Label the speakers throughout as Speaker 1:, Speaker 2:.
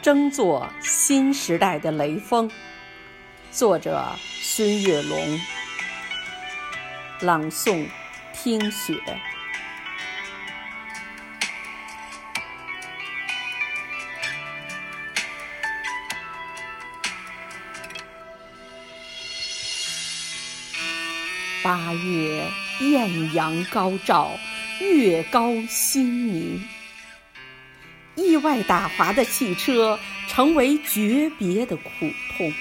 Speaker 1: 争做新时代的雷锋。作者：孙月龙。朗诵：听雪。八月艳阳高照，月高星明。意外打滑的汽车，成为诀别的苦痛。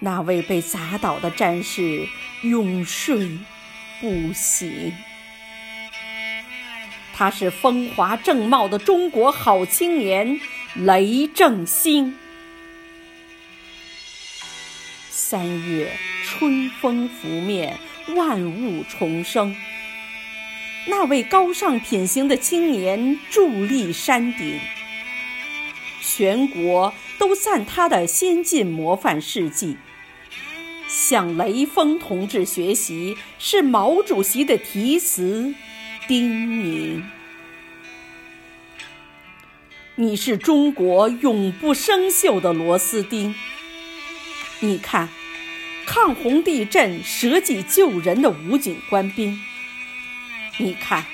Speaker 1: 那位被砸倒的战士永睡不醒。他是风华正茂的中国好青年雷正兴。三月春风拂面，万物重生。那位高尚品行的青年伫立山顶，全国都赞他的先进模范事迹。向雷锋同志学习，是毛主席的题词叮咛。你是中国永不生锈的螺丝钉。你看，抗洪地震舍己救人的武警官兵；你看，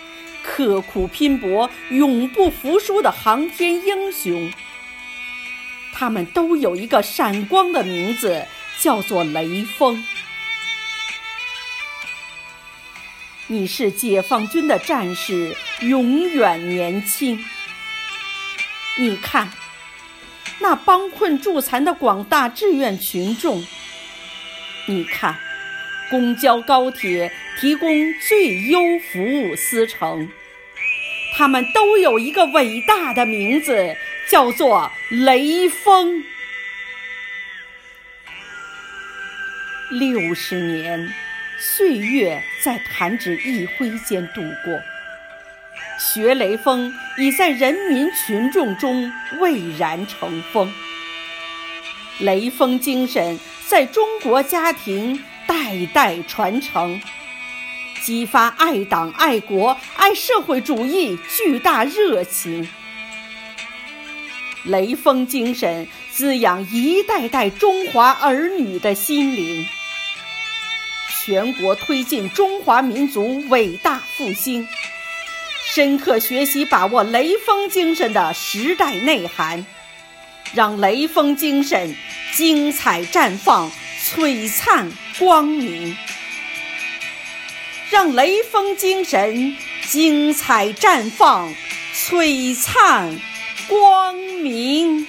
Speaker 1: 刻苦拼搏永不服输的航天英雄。他们都有一个闪光的名字，叫做雷锋。你是解放军的战士，永远年轻。你看。那帮困助残的广大志愿群众，你看，公交、高铁提供最优服务司乘，他们都有一个伟大的名字，叫做雷锋。六十年，岁月在弹指一挥间度过。学雷锋已在人民群众中蔚然成风，雷锋精神在中国家庭代代传承，激发爱党爱国爱社会主义巨大热情。雷锋精神滋养一代代中华儿女的心灵，全国推进中华民族伟大复兴。深刻学习把握雷锋精神的时代内涵，让雷锋精神精彩绽放、璀璨光明；让雷锋精神精彩绽放、璀璨光明。